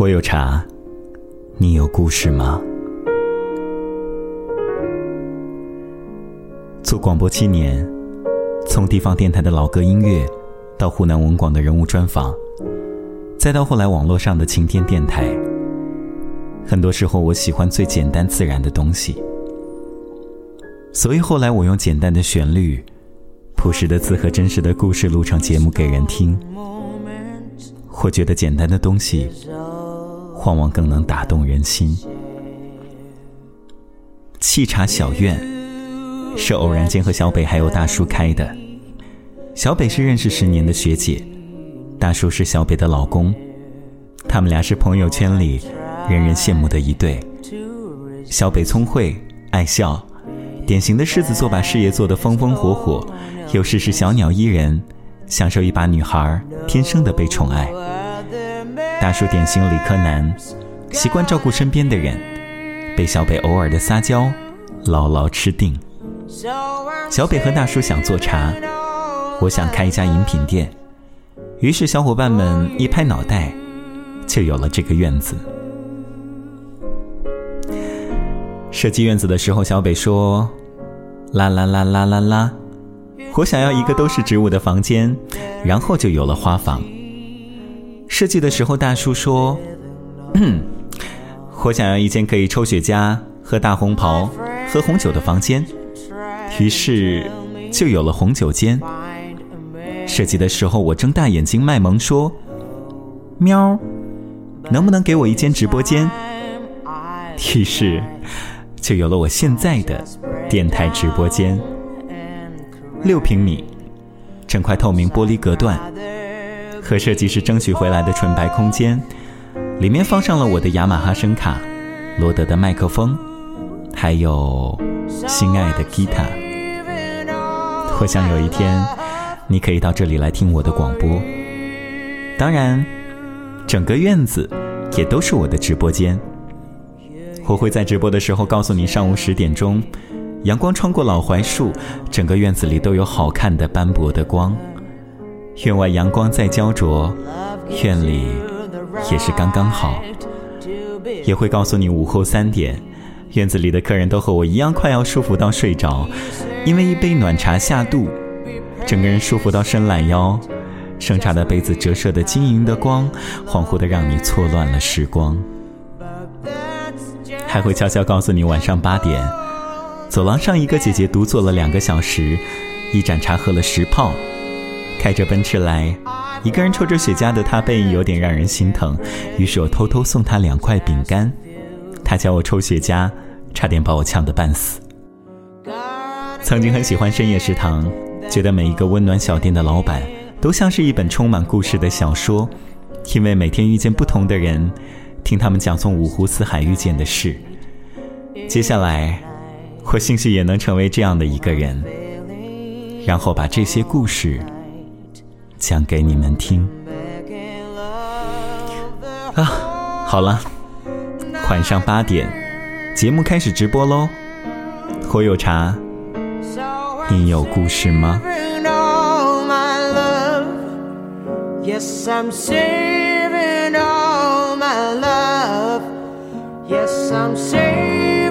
我有茶，你有故事吗？做广播七年，从地方电台的老歌音乐，到湖南文广的人物专访，再到后来网络上的晴天电台。很多时候，我喜欢最简单自然的东西，所以后来我用简单的旋律、朴实的字和真实的故事录成节目给人听。我觉得简单的东西。往往更能打动人心。沏茶小院是偶然间和小北还有大叔开的。小北是认识十年的学姐，大叔是小北的老公，他们俩是朋友圈里人人羡慕的一对。小北聪慧爱笑，典型的狮子座，把事业做得风风火火，又事事小鸟依人，享受一把女孩天生的被宠爱。大叔典型理科男，习惯照顾身边的人，被小北偶尔的撒娇牢牢吃定。小北和大叔想做茶，我想开一家饮品店，于是小伙伴们一拍脑袋，就有了这个院子。设计院子的时候，小北说：“啦啦啦啦啦啦，我想要一个都是植物的房间，然后就有了花房。”设计的时候，大叔说：“我想要一间可以抽雪茄、喝大红袍、喝红酒的房间。”于是就有了红酒间。设计的时候，我睁大眼睛卖萌说：“喵，能不能给我一间直播间？”于是就有了我现在的电台直播间，六平米，整块透明玻璃隔断。和设计师争取回来的纯白空间，里面放上了我的雅马哈声卡、罗德的麦克风，还有心爱的吉他。我想有一天，你可以到这里来听我的广播。当然，整个院子也都是我的直播间。我会在直播的时候告诉你，上午十点钟，阳光穿过老槐树，整个院子里都有好看的斑驳的光。院外阳光在焦灼，院里也是刚刚好。也会告诉你，午后三点，院子里的客人都和我一样，快要舒服到睡着，因为一杯暖茶下肚，整个人舒服到伸懒腰。盛茶的杯子折射的晶莹的光，恍惚的让你错乱了时光。还会悄悄告诉你，晚上八点，走廊上一个姐姐独坐了两个小时，一盏茶喝了十泡。开着奔驰来，一个人抽着雪茄的他背影有点让人心疼，于是我偷偷送他两块饼干。他教我抽雪茄，差点把我呛得半死。曾经很喜欢深夜食堂，觉得每一个温暖小店的老板都像是一本充满故事的小说，因为每天遇见不同的人，听他们讲从五湖四海遇见的事。接下来，我兴许也能成为这样的一个人，然后把这些故事。讲给你们听啊！好了，晚上八点，节目开始直播喽。我有茶，你有故事吗？Yes, I'm saving all my love. Yes, I'm saving.